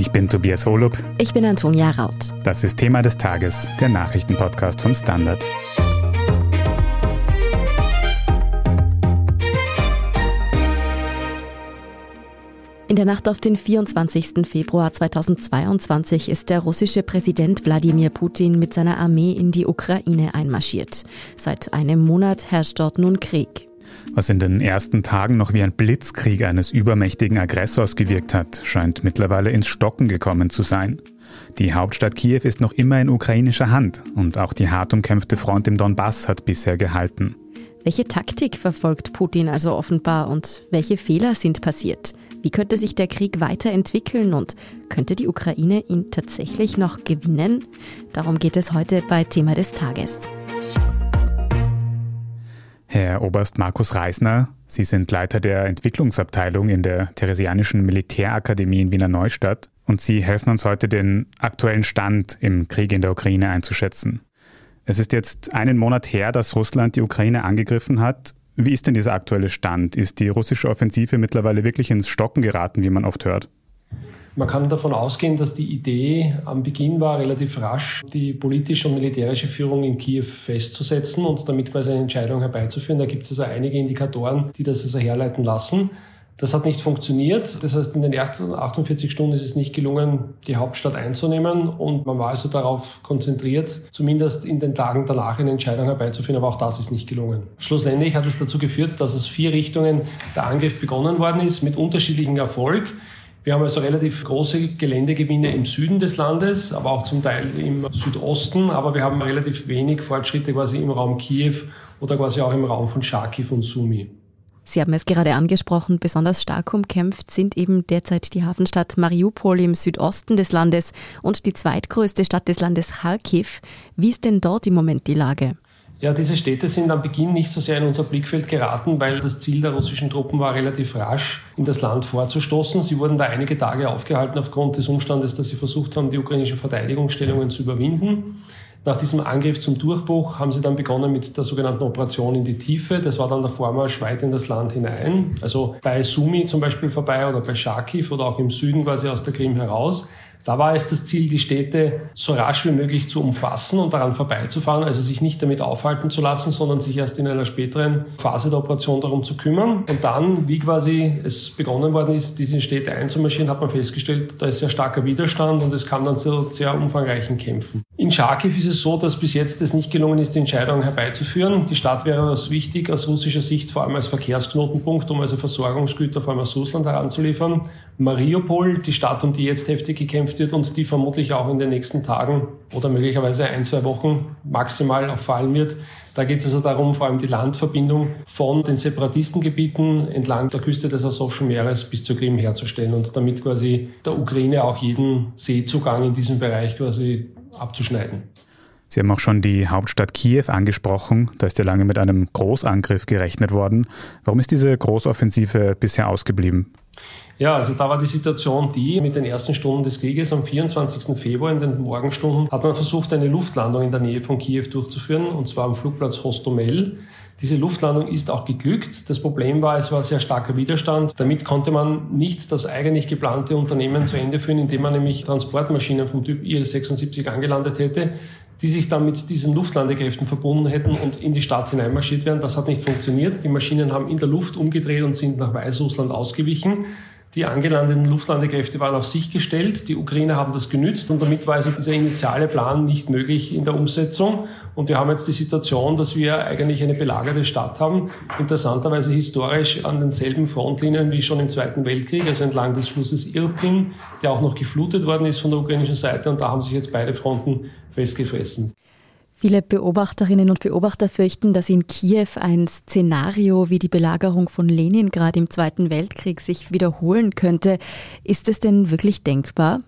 Ich bin Tobias Holub. Ich bin Antonia Raut. Das ist Thema des Tages, der Nachrichtenpodcast vom Standard. In der Nacht auf den 24. Februar 2022 ist der russische Präsident Wladimir Putin mit seiner Armee in die Ukraine einmarschiert. Seit einem Monat herrscht dort nun Krieg. Was in den ersten Tagen noch wie ein Blitzkrieg eines übermächtigen Aggressors gewirkt hat, scheint mittlerweile ins Stocken gekommen zu sein. Die Hauptstadt Kiew ist noch immer in ukrainischer Hand und auch die hart umkämpfte Front im Donbass hat bisher gehalten. Welche Taktik verfolgt Putin also offenbar und welche Fehler sind passiert? Wie könnte sich der Krieg weiterentwickeln und könnte die Ukraine ihn tatsächlich noch gewinnen? Darum geht es heute bei Thema des Tages. Herr Oberst Markus Reisner, Sie sind Leiter der Entwicklungsabteilung in der Theresianischen Militärakademie in Wiener Neustadt und Sie helfen uns heute, den aktuellen Stand im Krieg in der Ukraine einzuschätzen. Es ist jetzt einen Monat her, dass Russland die Ukraine angegriffen hat. Wie ist denn dieser aktuelle Stand? Ist die russische Offensive mittlerweile wirklich ins Stocken geraten, wie man oft hört? Man kann davon ausgehen, dass die Idee am Beginn war, relativ rasch die politische und militärische Führung in Kiew festzusetzen und damit quasi eine Entscheidung herbeizuführen. Da gibt es also einige Indikatoren, die das also herleiten lassen. Das hat nicht funktioniert. Das heißt, in den ersten 48 Stunden ist es nicht gelungen, die Hauptstadt einzunehmen. Und man war also darauf konzentriert, zumindest in den Tagen danach eine Entscheidung herbeizuführen. Aber auch das ist nicht gelungen. Schlussendlich hat es dazu geführt, dass aus vier Richtungen der Angriff begonnen worden ist, mit unterschiedlichem Erfolg. Wir haben also relativ große Geländegewinne im Süden des Landes, aber auch zum Teil im Südosten. Aber wir haben relativ wenig Fortschritte quasi im Raum Kiew oder quasi auch im Raum von Charkiw und Sumi. Sie haben es gerade angesprochen, besonders stark umkämpft sind eben derzeit die Hafenstadt Mariupol im Südosten des Landes und die zweitgrößte Stadt des Landes Kharkiv. Wie ist denn dort im Moment die Lage? Ja, diese Städte sind am Beginn nicht so sehr in unser Blickfeld geraten, weil das Ziel der russischen Truppen war, relativ rasch in das Land vorzustoßen. Sie wurden da einige Tage aufgehalten aufgrund des Umstandes, dass sie versucht haben, die ukrainischen Verteidigungsstellungen zu überwinden. Nach diesem Angriff zum Durchbruch haben sie dann begonnen mit der sogenannten Operation in die Tiefe. Das war dann der Vormarsch weit in das Land hinein. Also bei Sumi zum Beispiel vorbei oder bei Charkiw oder auch im Süden quasi aus der Krim heraus. Da war es das Ziel, die Städte so rasch wie möglich zu umfassen und daran vorbeizufahren, also sich nicht damit aufhalten zu lassen, sondern sich erst in einer späteren Phase der Operation darum zu kümmern. Und dann, wie quasi es begonnen worden ist, diese Städte einzumarschieren, hat man festgestellt, da ist sehr starker Widerstand und es kam dann zu sehr umfangreichen Kämpfen. In Charkiw ist es so, dass bis jetzt es nicht gelungen ist, die Entscheidung herbeizuführen. Die Stadt wäre was wichtig aus russischer Sicht, vor allem als Verkehrsknotenpunkt, um also Versorgungsgüter vor allem aus Russland heranzuliefern. Mariupol, die Stadt, um die jetzt heftig gekämpft wird und die vermutlich auch in den nächsten Tagen oder möglicherweise ein, zwei Wochen maximal auch fallen wird. Da geht es also darum, vor allem die Landverbindung von den Separatistengebieten entlang der Küste des Asowschen Meeres bis zur Krim herzustellen und damit quasi der Ukraine auch jeden Seezugang in diesem Bereich quasi abzuschneiden. Sie haben auch schon die Hauptstadt Kiew angesprochen. Da ist ja lange mit einem Großangriff gerechnet worden. Warum ist diese Großoffensive bisher ausgeblieben? Ja, also da war die Situation die, mit den ersten Stunden des Krieges am 24. Februar in den Morgenstunden hat man versucht, eine Luftlandung in der Nähe von Kiew durchzuführen, und zwar am Flugplatz Hostomel. Diese Luftlandung ist auch geglückt. Das Problem war, es war sehr starker Widerstand. Damit konnte man nicht das eigentlich geplante Unternehmen zu Ende führen, indem man nämlich Transportmaschinen vom Typ IL-76 angelandet hätte die sich dann mit diesen Luftlandekräften verbunden hätten und in die Stadt hineinmarschiert wären. Das hat nicht funktioniert. Die Maschinen haben in der Luft umgedreht und sind nach Weißrussland ausgewichen. Die angelandeten Luftlandekräfte waren auf sich gestellt. Die Ukrainer haben das genützt und damit war also dieser initiale Plan nicht möglich in der Umsetzung. Und wir haben jetzt die Situation, dass wir eigentlich eine belagerte Stadt haben. Interessanterweise historisch an denselben Frontlinien wie schon im Zweiten Weltkrieg, also entlang des Flusses Irpin, der auch noch geflutet worden ist von der ukrainischen Seite. Und da haben sich jetzt beide Fronten festgefressen. Viele Beobachterinnen und Beobachter fürchten, dass in Kiew ein Szenario wie die Belagerung von Leningrad im Zweiten Weltkrieg sich wiederholen könnte. Ist es denn wirklich denkbar?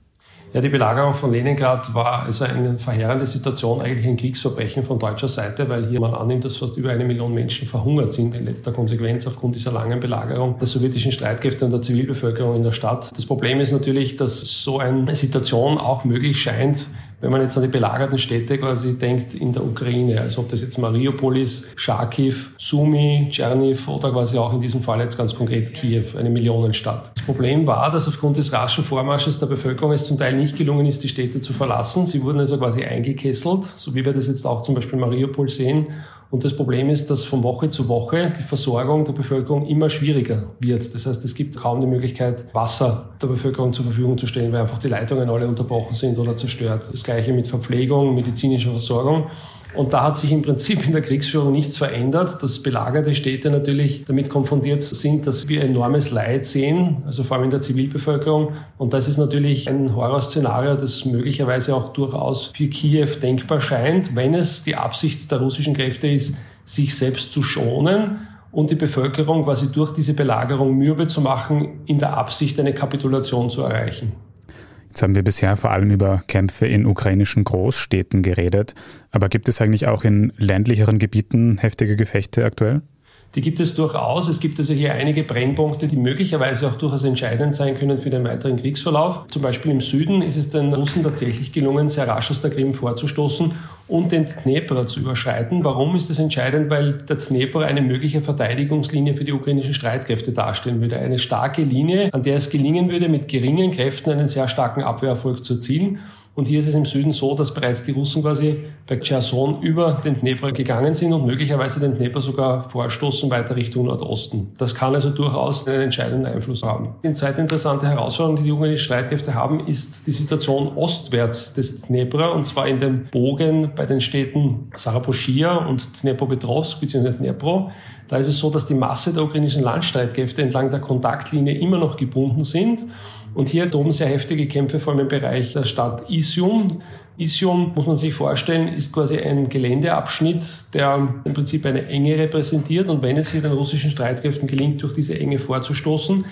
Ja, die Belagerung von Leningrad war also eine verheerende Situation, eigentlich ein Kriegsverbrechen von deutscher Seite, weil hier man annimmt, dass fast über eine Million Menschen verhungert sind in letzter Konsequenz aufgrund dieser langen Belagerung der sowjetischen Streitkräfte und der Zivilbevölkerung in der Stadt. Das Problem ist natürlich, dass so eine Situation auch möglich scheint, wenn man jetzt an die belagerten Städte quasi denkt in der Ukraine, also ob das jetzt Mariupol ist, Charkiw, Sumy, Tscherniv oder quasi auch in diesem Fall jetzt ganz konkret Kiew, eine Millionenstadt. Das Problem war, dass aufgrund des raschen Vormarsches der Bevölkerung es zum Teil nicht gelungen ist, die Städte zu verlassen. Sie wurden also quasi eingekesselt, so wie wir das jetzt auch zum Beispiel in Mariupol sehen. Und das Problem ist, dass von Woche zu Woche die Versorgung der Bevölkerung immer schwieriger wird. Das heißt, es gibt kaum die Möglichkeit, Wasser der Bevölkerung zur Verfügung zu stellen, weil einfach die Leitungen alle unterbrochen sind oder zerstört. Das gleiche mit Verpflegung, medizinischer Versorgung. Und da hat sich im Prinzip in der Kriegsführung nichts verändert, dass belagerte Städte natürlich damit konfrontiert sind, dass wir enormes Leid sehen, also vor allem in der Zivilbevölkerung. Und das ist natürlich ein Horrorszenario, das möglicherweise auch durchaus für Kiew denkbar scheint, wenn es die Absicht der russischen Kräfte ist, sich selbst zu schonen und die Bevölkerung quasi durch diese Belagerung mürbe zu machen, in der Absicht eine Kapitulation zu erreichen. Jetzt haben wir bisher vor allem über Kämpfe in ukrainischen Großstädten geredet, aber gibt es eigentlich auch in ländlicheren Gebieten heftige Gefechte aktuell? Die gibt es durchaus. Es gibt also hier einige Brennpunkte, die möglicherweise auch durchaus entscheidend sein können für den weiteren Kriegsverlauf. Zum Beispiel im Süden ist es den Russen tatsächlich gelungen, sehr rasch aus der Krim vorzustoßen und den Dnepr zu überschreiten. Warum ist das entscheidend? Weil der Dnepr eine mögliche Verteidigungslinie für die ukrainischen Streitkräfte darstellen würde. Eine starke Linie, an der es gelingen würde, mit geringen Kräften einen sehr starken Abwehrerfolg zu erzielen. Und hier ist es im Süden so, dass bereits die Russen quasi bei Cherson über den Dnepr gegangen sind und möglicherweise den Dnepr sogar vorstoßen weiter Richtung Nordosten. Das kann also durchaus einen entscheidenden Einfluss haben. Die zweite interessante Herausforderung, die die ukrainischen Streitkräfte haben, ist die Situation ostwärts des Dnepr und zwar in dem Bogen bei den Städten Saraposchia und Dnepropetrovsk bzw. Dnepro. Da ist es so, dass die Masse der ukrainischen Landstreitkräfte entlang der Kontaktlinie immer noch gebunden sind und hier toben sehr heftige Kämpfe vor allem im Bereich der Stadt Isium. Isium, muss man sich vorstellen, ist quasi ein Geländeabschnitt, der im Prinzip eine Enge repräsentiert. Und wenn es hier den russischen Streitkräften gelingt, durch diese Enge vorzustoßen,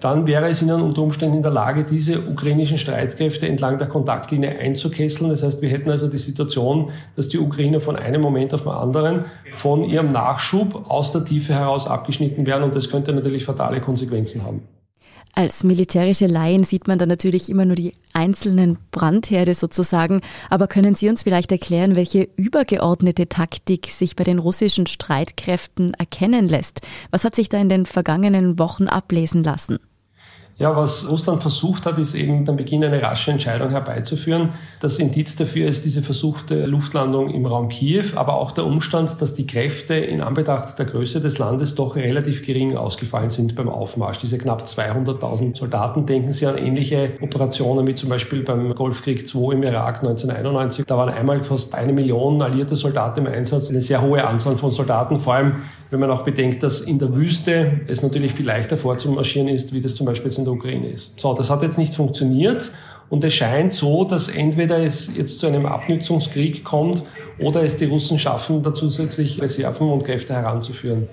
dann wäre es ihnen unter Umständen in der Lage, diese ukrainischen Streitkräfte entlang der Kontaktlinie einzukesseln. Das heißt, wir hätten also die Situation, dass die Ukrainer von einem Moment auf den anderen von ihrem Nachschub aus der Tiefe heraus abgeschnitten werden. Und das könnte natürlich fatale Konsequenzen haben. Als militärische Laien sieht man da natürlich immer nur die einzelnen Brandherde sozusagen, aber können Sie uns vielleicht erklären, welche übergeordnete Taktik sich bei den russischen Streitkräften erkennen lässt? Was hat sich da in den vergangenen Wochen ablesen lassen? Ja, was Russland versucht hat, ist eben am Beginn eine rasche Entscheidung herbeizuführen. Das Indiz dafür ist diese versuchte Luftlandung im Raum Kiew, aber auch der Umstand, dass die Kräfte in Anbetracht der Größe des Landes doch relativ gering ausgefallen sind beim Aufmarsch. Diese knapp 200.000 Soldaten, denken Sie an ähnliche Operationen wie zum Beispiel beim Golfkrieg II im Irak 1991. Da waren einmal fast eine Million alliierte Soldaten im Einsatz, eine sehr hohe Anzahl von Soldaten, vor allem wenn man auch bedenkt, dass in der Wüste es natürlich viel leichter vorzumarschieren ist, wie das zum Beispiel jetzt in der Ukraine ist. So, das hat jetzt nicht funktioniert. Und es scheint so, dass entweder es jetzt zu einem Abnützungskrieg kommt oder es die Russen schaffen, da zusätzlich Reserven und Kräfte heranzuführen.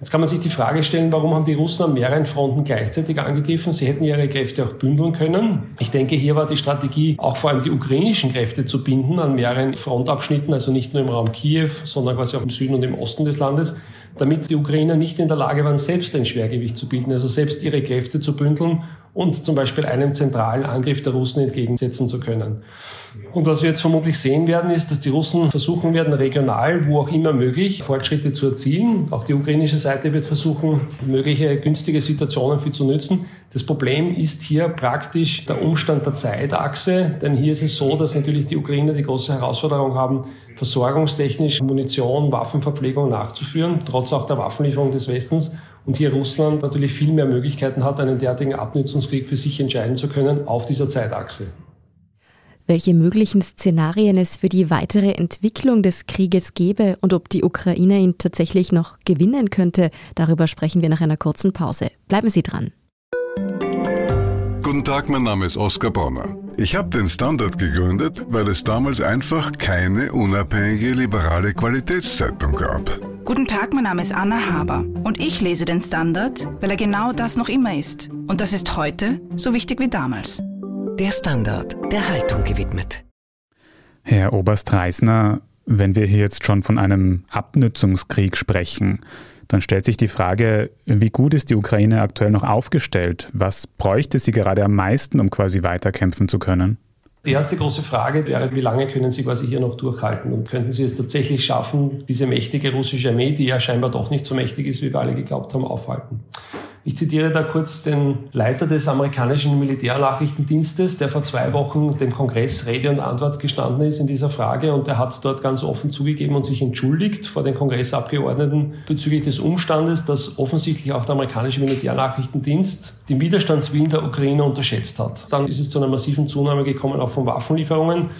Jetzt kann man sich die Frage stellen, warum haben die Russen an mehreren Fronten gleichzeitig angegriffen? Sie hätten ihre Kräfte auch bündeln können. Ich denke, hier war die Strategie, auch vor allem die ukrainischen Kräfte zu binden an mehreren Frontabschnitten, also nicht nur im Raum Kiew, sondern quasi auch im Süden und im Osten des Landes damit die Ukrainer nicht in der Lage waren, selbst ein Schwergewicht zu bilden, also selbst ihre Kräfte zu bündeln und zum Beispiel einem zentralen Angriff der Russen entgegensetzen zu können. Und was wir jetzt vermutlich sehen werden, ist, dass die Russen versuchen werden, regional, wo auch immer möglich, Fortschritte zu erzielen. Auch die ukrainische Seite wird versuchen, mögliche günstige Situationen für zu nützen. Das Problem ist hier praktisch der Umstand der Zeitachse, denn hier ist es so, dass natürlich die Ukrainer die große Herausforderung haben, versorgungstechnisch Munition, Waffenverpflegung nachzuführen, trotz auch der Waffenlieferung des Westens und hier Russland natürlich viel mehr Möglichkeiten hat, einen derartigen Abnutzungskrieg für sich entscheiden zu können auf dieser Zeitachse. Welche möglichen Szenarien es für die weitere Entwicklung des Krieges gäbe und ob die Ukraine ihn tatsächlich noch gewinnen könnte, darüber sprechen wir nach einer kurzen Pause. Bleiben Sie dran. Guten Tag, mein Name ist Oskar Bonner. Ich habe den Standard gegründet, weil es damals einfach keine unabhängige liberale Qualitätszeitung gab. Guten Tag, mein Name ist Anna Haber und ich lese den Standard, weil er genau das noch immer ist. Und das ist heute so wichtig wie damals. Der Standard, der Haltung gewidmet. Herr Oberst Reisner, wenn wir hier jetzt schon von einem Abnützungskrieg sprechen, dann stellt sich die Frage, wie gut ist die Ukraine aktuell noch aufgestellt? Was bräuchte sie gerade am meisten, um quasi weiterkämpfen zu können? Die erste große Frage wäre, wie lange können Sie quasi hier noch durchhalten und könnten Sie es tatsächlich schaffen, diese mächtige russische Armee, die ja scheinbar doch nicht so mächtig ist, wie wir alle geglaubt haben, aufhalten? Ich zitiere da kurz den Leiter des amerikanischen Militärnachrichtendienstes, der vor zwei Wochen dem Kongress Rede und Antwort gestanden ist in dieser Frage und er hat dort ganz offen zugegeben und sich entschuldigt vor den Kongressabgeordneten bezüglich des Umstandes, dass offensichtlich auch der amerikanische Militärnachrichtendienst den Widerstandswillen der Ukraine unterschätzt hat. Dann ist es zu einer massiven Zunahme gekommen, auch von Waffenlieferungen.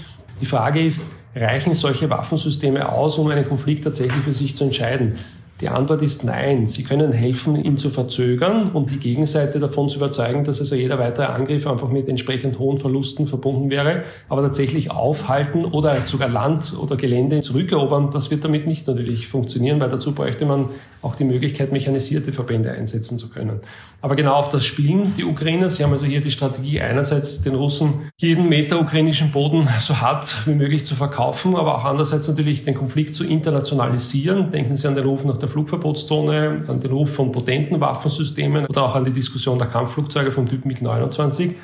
Die Frage ist, reichen solche Waffensysteme aus, um einen Konflikt tatsächlich für sich zu entscheiden? Die Antwort ist nein. Sie können helfen, ihn zu verzögern und die Gegenseite davon zu überzeugen, dass also jeder weitere Angriff einfach mit entsprechend hohen Verlusten verbunden wäre. Aber tatsächlich aufhalten oder sogar Land oder Gelände zurückerobern, das wird damit nicht natürlich funktionieren, weil dazu bräuchte man auch die Möglichkeit, mechanisierte Verbände einsetzen zu können. Aber genau auf das spielen die Ukrainer. Sie haben also hier die Strategie, einerseits den Russen jeden Meter ukrainischen Boden so hart wie möglich zu verkaufen, aber auch andererseits natürlich den Konflikt zu internationalisieren. Denken Sie an den Ruf nach der Flugverbotszone, an den Ruf von potenten Waffensystemen oder auch an die Diskussion der Kampfflugzeuge vom Typ MiG-29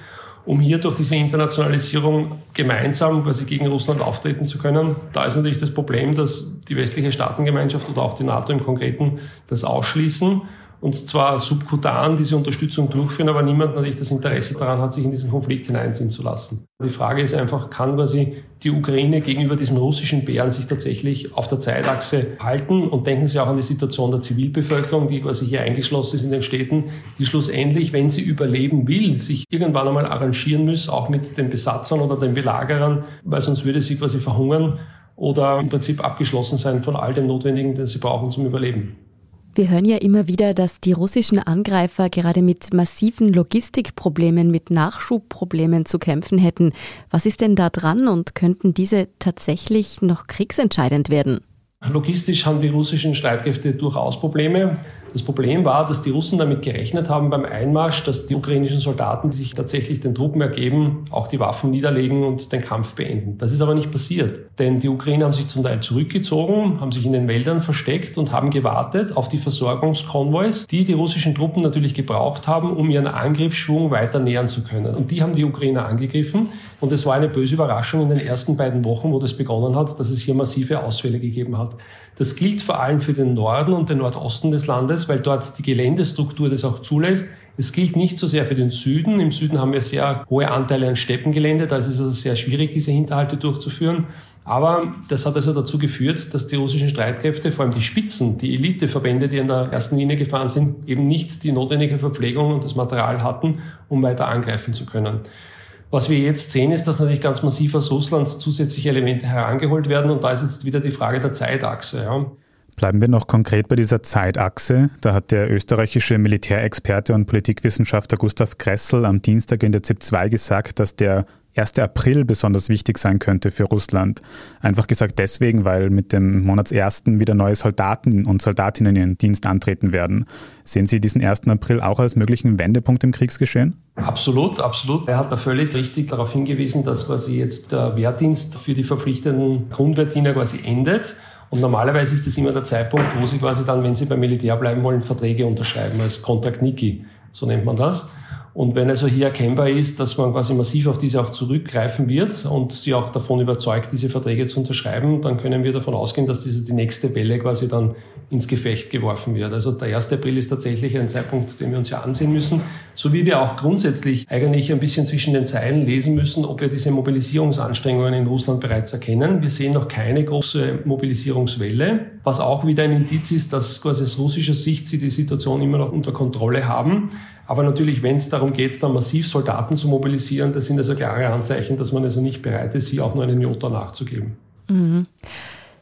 um hier durch diese Internationalisierung gemeinsam quasi gegen Russland auftreten zu können. Da ist natürlich das Problem, dass die westliche Staatengemeinschaft oder auch die NATO im Konkreten das ausschließen und zwar subkutan diese Unterstützung durchführen, aber niemand natürlich das Interesse daran hat, sich in diesen Konflikt hineinziehen zu lassen. Die Frage ist einfach, kann quasi die Ukraine gegenüber diesem russischen Bären sich tatsächlich auf der Zeitachse halten? Und denken Sie auch an die Situation der Zivilbevölkerung, die quasi hier eingeschlossen ist in den Städten, die schlussendlich, wenn sie überleben will, sich irgendwann einmal arrangieren muss, auch mit den Besatzern oder den Belagerern, weil sonst würde sie quasi verhungern oder im Prinzip abgeschlossen sein von all dem Notwendigen, den sie brauchen zum Überleben. Wir hören ja immer wieder, dass die russischen Angreifer gerade mit massiven Logistikproblemen, mit Nachschubproblemen zu kämpfen hätten. Was ist denn da dran und könnten diese tatsächlich noch kriegsentscheidend werden? Logistisch haben die russischen Streitkräfte durchaus Probleme. Das Problem war, dass die Russen damit gerechnet haben beim Einmarsch, dass die ukrainischen Soldaten sich tatsächlich den Truppen ergeben, auch die Waffen niederlegen und den Kampf beenden. Das ist aber nicht passiert. Denn die Ukrainer haben sich zum Teil zurückgezogen, haben sich in den Wäldern versteckt und haben gewartet auf die Versorgungskonvois, die die russischen Truppen natürlich gebraucht haben, um ihren Angriffsschwung weiter nähern zu können. Und die haben die Ukrainer angegriffen. Und es war eine böse Überraschung in den ersten beiden Wochen, wo das begonnen hat, dass es hier massive Ausfälle gegeben hat. Das gilt vor allem für den Norden und den Nordosten des Landes, weil dort die Geländestruktur das auch zulässt. Es gilt nicht so sehr für den Süden. Im Süden haben wir sehr hohe Anteile an Steppengelände. Da ist es also sehr schwierig, diese Hinterhalte durchzuführen. Aber das hat also dazu geführt, dass die russischen Streitkräfte, vor allem die Spitzen, die Eliteverbände, die in der ersten Linie gefahren sind, eben nicht die notwendige Verpflegung und das Material hatten, um weiter angreifen zu können. Was wir jetzt sehen, ist, dass natürlich ganz massiv aus Russland zusätzliche Elemente herangeholt werden und da ist jetzt wieder die Frage der Zeitachse. Ja. Bleiben wir noch konkret bei dieser Zeitachse. Da hat der österreichische Militärexperte und Politikwissenschaftler Gustav Kressel am Dienstag in der ZIP 2 gesagt, dass der 1. April besonders wichtig sein könnte für Russland. Einfach gesagt deswegen, weil mit dem Monatsersten wieder neue Soldaten und Soldatinnen in ihren Dienst antreten werden. Sehen Sie diesen 1. April auch als möglichen Wendepunkt im Kriegsgeschehen? Absolut, absolut. Er hat da völlig richtig darauf hingewiesen, dass quasi jetzt der Wehrdienst für die verpflichteten Grundwehrdiener quasi endet. Und normalerweise ist das immer der Zeitpunkt, wo sie quasi dann, wenn sie beim Militär bleiben wollen, Verträge unterschreiben, als Kontrakt Niki, so nennt man das. Und wenn also hier erkennbar ist, dass man quasi massiv auf diese auch zurückgreifen wird und sie auch davon überzeugt, diese Verträge zu unterschreiben, dann können wir davon ausgehen, dass diese die nächste Welle quasi dann ins Gefecht geworfen wird. Also der 1. April ist tatsächlich ein Zeitpunkt, den wir uns ja ansehen müssen, so wie wir auch grundsätzlich eigentlich ein bisschen zwischen den Zeilen lesen müssen, ob wir diese Mobilisierungsanstrengungen in Russland bereits erkennen. Wir sehen noch keine große Mobilisierungswelle, was auch wieder ein Indiz ist, dass quasi aus russischer Sicht sie die Situation immer noch unter Kontrolle haben. Aber natürlich, wenn es darum geht, dann massiv Soldaten zu mobilisieren, das sind also klare Anzeichen, dass man also nicht bereit ist, hier auch nur einen Jota nachzugeben. Mhm.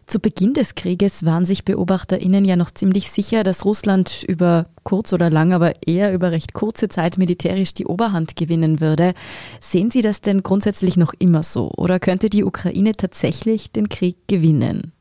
Zu Beginn des Krieges waren sich BeobachterInnen ja noch ziemlich sicher, dass Russland über kurz oder lang, aber eher über recht kurze Zeit militärisch die Oberhand gewinnen würde. Sehen Sie das denn grundsätzlich noch immer so? Oder könnte die Ukraine tatsächlich den Krieg gewinnen?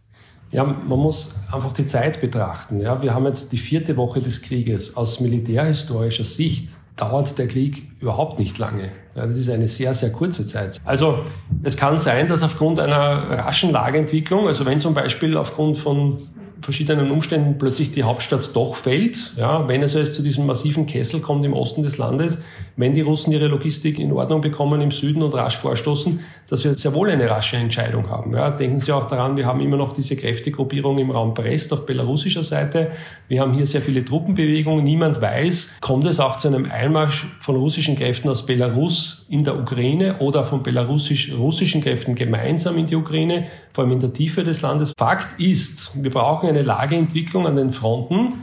Ja, man muss einfach die Zeit betrachten. Ja, wir haben jetzt die vierte Woche des Krieges. Aus militärhistorischer Sicht dauert der Krieg überhaupt nicht lange. Ja, das ist eine sehr, sehr kurze Zeit. Also es kann sein, dass aufgrund einer raschen Lageentwicklung, also wenn zum Beispiel aufgrund von verschiedenen Umständen plötzlich die Hauptstadt doch fällt, ja, wenn es also zu diesem massiven Kessel kommt im Osten des Landes, wenn die Russen ihre Logistik in Ordnung bekommen im Süden und rasch vorstoßen, dass wir sehr wohl eine rasche Entscheidung haben. Ja, denken Sie auch daran, wir haben immer noch diese Kräftegruppierung im Raum Brest auf belarussischer Seite. Wir haben hier sehr viele Truppenbewegungen. Niemand weiß, kommt es auch zu einem Einmarsch von russischen Kräften aus Belarus in der Ukraine oder von belarussisch-russischen Kräften gemeinsam in die Ukraine, vor allem in der Tiefe des Landes. Fakt ist, wir brauchen eine Lageentwicklung an den Fronten,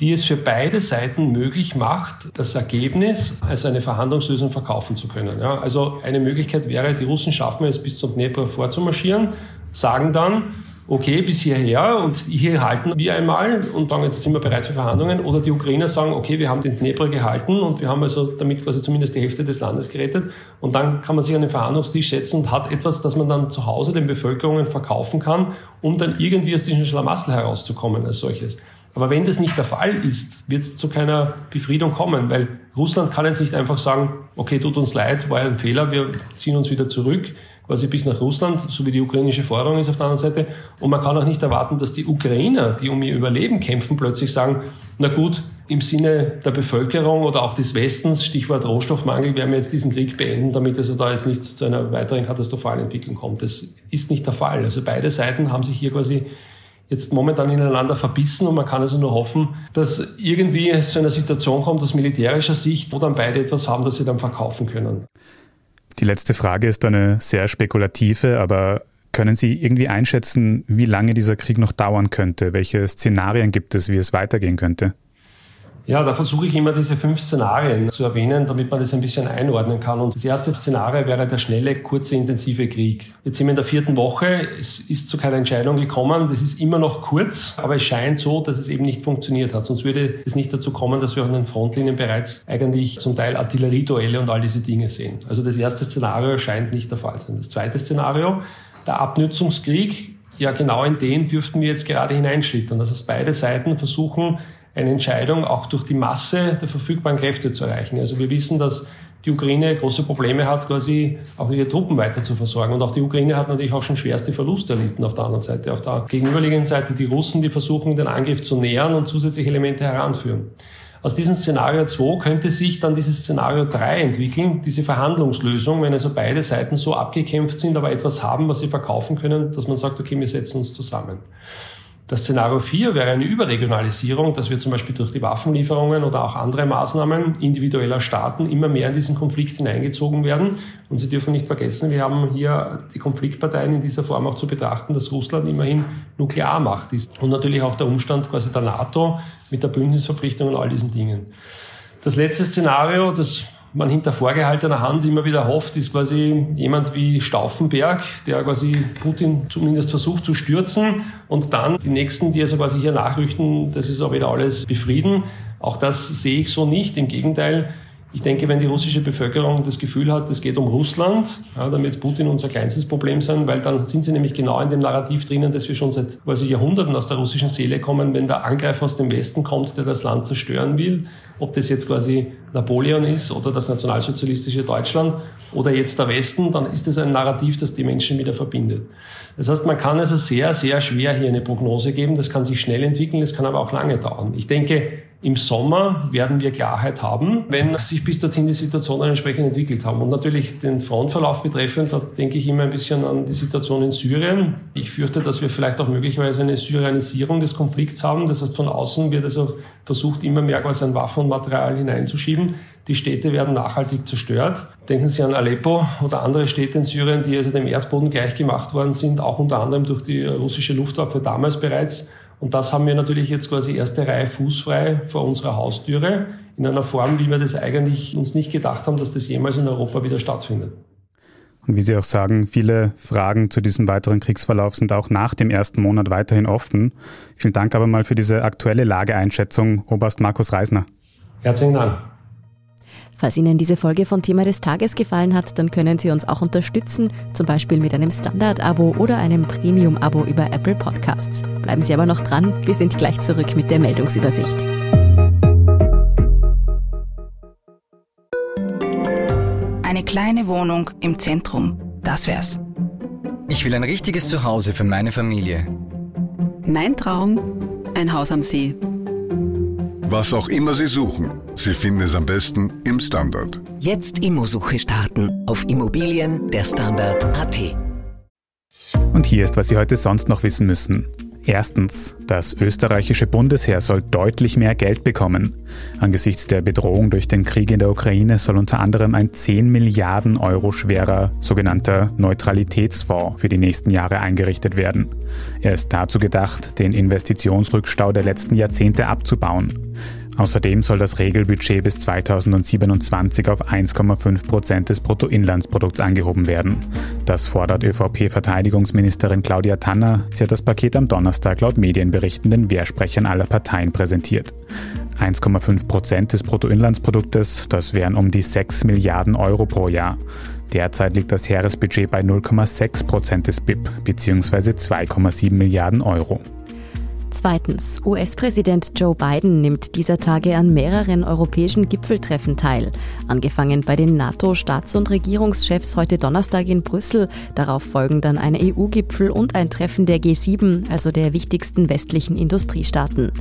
die es für beide Seiten möglich macht, das Ergebnis als eine Verhandlungslösung verkaufen zu können. Ja, also eine Möglichkeit wäre, die Russen schaffen es bis zum Dnepr vorzumarschieren, sagen dann, okay, bis hierher und hier halten wir einmal und dann jetzt sind wir bereit für Verhandlungen. Oder die Ukrainer sagen, okay, wir haben den Dnepr gehalten und wir haben also damit quasi zumindest die Hälfte des Landes gerettet. Und dann kann man sich an den Verhandlungstisch setzen und hat etwas, das man dann zu Hause den Bevölkerungen verkaufen kann, um dann irgendwie aus diesem Schlamassel herauszukommen als solches. Aber wenn das nicht der Fall ist, wird es zu keiner Befriedung kommen, weil Russland kann jetzt nicht einfach sagen, okay, tut uns leid, war ein Fehler, wir ziehen uns wieder zurück, quasi bis nach Russland, so wie die ukrainische Forderung ist auf der anderen Seite. Und man kann auch nicht erwarten, dass die Ukrainer, die um ihr Überleben kämpfen, plötzlich sagen, na gut, im Sinne der Bevölkerung oder auch des Westens, Stichwort Rohstoffmangel, werden wir jetzt diesen Krieg beenden, damit es also da jetzt nicht zu einer weiteren katastrophalen Entwicklung kommt. Das ist nicht der Fall. Also beide Seiten haben sich hier quasi jetzt momentan ineinander verbissen und man kann also nur hoffen, dass irgendwie es zu einer Situation kommt aus militärischer Sicht, wo dann beide etwas haben, das sie dann verkaufen können. Die letzte Frage ist eine sehr spekulative, aber können Sie irgendwie einschätzen, wie lange dieser Krieg noch dauern könnte? Welche Szenarien gibt es, wie es weitergehen könnte? Ja, da versuche ich immer diese fünf Szenarien zu erwähnen, damit man das ein bisschen einordnen kann. Und das erste Szenario wäre der schnelle, kurze, intensive Krieg. Jetzt sind wir in der vierten Woche. Es ist zu keiner Entscheidung gekommen. Das ist immer noch kurz, aber es scheint so, dass es eben nicht funktioniert hat. Sonst würde es nicht dazu kommen, dass wir an den Frontlinien bereits eigentlich zum Teil Artillerieduelle und all diese Dinge sehen. Also das erste Szenario scheint nicht der Fall sein. Das zweite Szenario, der Abnützungskrieg. Ja, genau in den dürften wir jetzt gerade hineinschlittern. Das heißt, beide Seiten versuchen, eine Entscheidung auch durch die Masse der verfügbaren Kräfte zu erreichen. Also wir wissen, dass die Ukraine große Probleme hat, quasi auch ihre Truppen weiter zu versorgen. Und auch die Ukraine hat natürlich auch schon schwerste Verluste erlitten auf der anderen Seite. Auf der gegenüberliegenden Seite die Russen, die versuchen, den Angriff zu nähern und zusätzliche Elemente heranführen. Aus diesem Szenario 2 könnte sich dann dieses Szenario 3 entwickeln, diese Verhandlungslösung, wenn also beide Seiten so abgekämpft sind, aber etwas haben, was sie verkaufen können, dass man sagt, okay, wir setzen uns zusammen. Das Szenario 4 wäre eine Überregionalisierung, dass wir zum Beispiel durch die Waffenlieferungen oder auch andere Maßnahmen individueller Staaten immer mehr in diesen Konflikt hineingezogen werden. Und Sie dürfen nicht vergessen, wir haben hier die Konfliktparteien in dieser Form auch zu betrachten, dass Russland immerhin Nuklearmacht ist. Und natürlich auch der Umstand quasi der NATO mit der Bündnisverpflichtung und all diesen Dingen. Das letzte Szenario, das man hinter vorgehaltener Hand immer wieder hofft, ist quasi jemand wie Stauffenberg, der quasi Putin zumindest versucht zu stürzen und dann die Nächsten, die also quasi hier nachrüchten, das ist auch wieder alles befrieden. Auch das sehe ich so nicht. Im Gegenteil, ich denke, wenn die russische Bevölkerung das Gefühl hat, es geht um Russland, ja, dann wird Putin unser kleinstes Problem sein, weil dann sind sie nämlich genau in dem Narrativ drinnen, dass wir schon seit quasi Jahrhunderten aus der russischen Seele kommen, wenn der Angreifer aus dem Westen kommt, der das Land zerstören will, ob das jetzt quasi Napoleon ist oder das nationalsozialistische Deutschland oder jetzt der Westen, dann ist das ein Narrativ, das die Menschen wieder verbindet. Das heißt, man kann also sehr, sehr schwer hier eine Prognose geben. Das kann sich schnell entwickeln, das kann aber auch lange dauern. Ich denke, im Sommer werden wir Klarheit haben, wenn sich bis dorthin die Situationen entsprechend entwickelt haben. Und natürlich den Frontverlauf betreffend, da denke ich immer ein bisschen an die Situation in Syrien. Ich fürchte, dass wir vielleicht auch möglicherweise eine Syrianisierung des Konflikts haben. Das heißt, von außen wird also versucht, immer mehr quasi an Waffen und Material hineinzuschieben. Die Städte werden nachhaltig zerstört. Denken Sie an Aleppo oder andere Städte in Syrien, die also dem Erdboden gleichgemacht worden sind, auch unter anderem durch die russische Luftwaffe damals bereits. Und das haben wir natürlich jetzt quasi erste Reihe fußfrei vor unserer Haustüre in einer Form, wie wir das eigentlich uns nicht gedacht haben, dass das jemals in Europa wieder stattfindet. Und wie Sie auch sagen, viele Fragen zu diesem weiteren Kriegsverlauf sind auch nach dem ersten Monat weiterhin offen. Vielen Dank aber mal für diese aktuelle Lageeinschätzung, Oberst Markus Reisner. Herzlichen Dank. Falls Ihnen diese Folge von Thema des Tages gefallen hat, dann können Sie uns auch unterstützen, zum Beispiel mit einem Standard-Abo oder einem Premium-Abo über Apple Podcasts. Bleiben Sie aber noch dran, wir sind gleich zurück mit der Meldungsübersicht. Eine kleine Wohnung im Zentrum, das wär's. Ich will ein richtiges Zuhause für meine Familie. Mein Traum, ein Haus am See. Was auch immer Sie suchen, Sie finden es am besten im Standard. Jetzt Immosuche starten auf Immobilien der Standard.at. Und hier ist, was Sie heute sonst noch wissen müssen. Erstens, das österreichische Bundesheer soll deutlich mehr Geld bekommen. Angesichts der Bedrohung durch den Krieg in der Ukraine soll unter anderem ein 10 Milliarden Euro schwerer sogenannter Neutralitätsfonds für die nächsten Jahre eingerichtet werden. Er ist dazu gedacht, den Investitionsrückstau der letzten Jahrzehnte abzubauen. Außerdem soll das Regelbudget bis 2027 auf 1,5 Prozent des Bruttoinlandsprodukts angehoben werden. Das fordert ÖVP-Verteidigungsministerin Claudia Tanner. Sie hat das Paket am Donnerstag laut Medienberichten den Wehrsprechern aller Parteien präsentiert. 1,5 Prozent des Bruttoinlandsproduktes, das wären um die 6 Milliarden Euro pro Jahr. Derzeit liegt das Heeresbudget bei 0,6 Prozent des BIP bzw. 2,7 Milliarden Euro. Zweitens, US-Präsident Joe Biden nimmt dieser Tage an mehreren europäischen Gipfeltreffen teil. Angefangen bei den NATO-Staats- und Regierungschefs heute Donnerstag in Brüssel. Darauf folgen dann ein EU-Gipfel und ein Treffen der G7, also der wichtigsten westlichen Industriestaaten.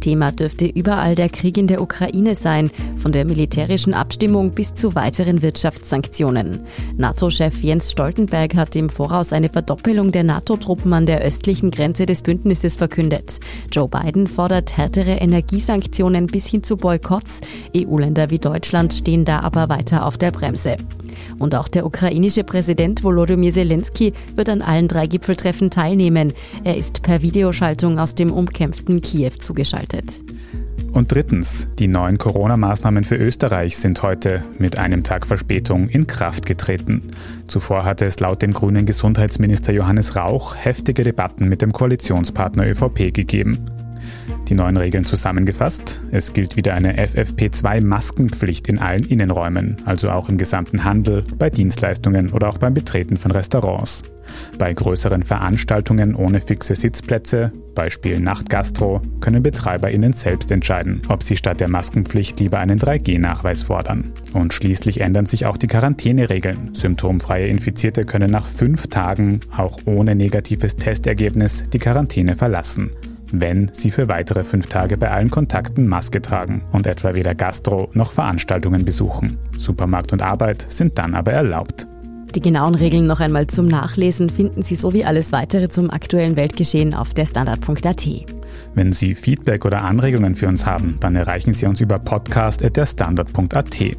Thema dürfte überall der Krieg in der Ukraine sein, von der militärischen Abstimmung bis zu weiteren Wirtschaftssanktionen. NATO-Chef Jens Stoltenberg hat im Voraus eine Verdoppelung der NATO-Truppen an der östlichen Grenze des Bündnisses verkündet. Joe Biden fordert härtere Energiesanktionen bis hin zu Boykotts. EU-Länder wie Deutschland stehen da aber weiter auf der Bremse. Und auch der ukrainische Präsident Volodymyr Zelensky wird an allen drei Gipfeltreffen teilnehmen. Er ist per Videoschaltung aus dem umkämpften Kiew zugeschaltet. Und drittens, die neuen Corona-Maßnahmen für Österreich sind heute mit einem Tag Verspätung in Kraft getreten. Zuvor hatte es laut dem grünen Gesundheitsminister Johannes Rauch heftige Debatten mit dem Koalitionspartner ÖVP gegeben. Die neuen Regeln zusammengefasst. Es gilt wieder eine FFP2-Maskenpflicht in allen Innenräumen, also auch im gesamten Handel, bei Dienstleistungen oder auch beim Betreten von Restaurants. Bei größeren Veranstaltungen ohne fixe Sitzplätze, Beispiel Nachtgastro, können BetreiberInnen selbst entscheiden, ob sie statt der Maskenpflicht lieber einen 3G-Nachweis fordern. Und schließlich ändern sich auch die Quarantäneregeln. Symptomfreie Infizierte können nach fünf Tagen, auch ohne negatives Testergebnis, die Quarantäne verlassen wenn sie für weitere fünf Tage bei allen Kontakten Maske tragen und etwa weder Gastro noch Veranstaltungen besuchen. Supermarkt und Arbeit sind dann aber erlaubt. Die genauen Regeln noch einmal zum Nachlesen finden Sie sowie alles weitere zum aktuellen Weltgeschehen auf der Standard.at. Wenn Sie Feedback oder Anregungen für uns haben, dann erreichen Sie uns über podcast.derstandard.at.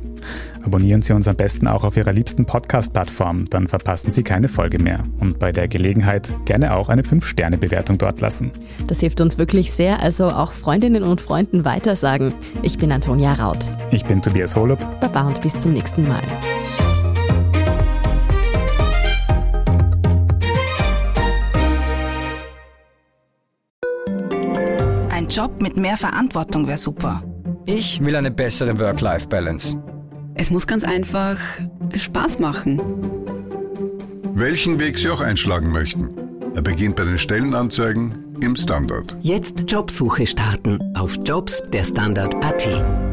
Abonnieren Sie uns am besten auch auf Ihrer liebsten Podcast-Plattform, dann verpassen Sie keine Folge mehr. Und bei der Gelegenheit gerne auch eine 5-Sterne-Bewertung dort lassen. Das hilft uns wirklich sehr, also auch Freundinnen und Freunden weitersagen. Ich bin Antonia Raut. Ich bin Tobias Holub. Baba und bis zum nächsten Mal. Ein Job mit mehr Verantwortung wäre super. Ich will eine bessere Work-Life-Balance. Es muss ganz einfach Spaß machen. Welchen Weg Sie auch einschlagen möchten. Er beginnt bei den Stellenanzeigen im Standard. Jetzt Jobsuche starten auf Jobs der Standard.at.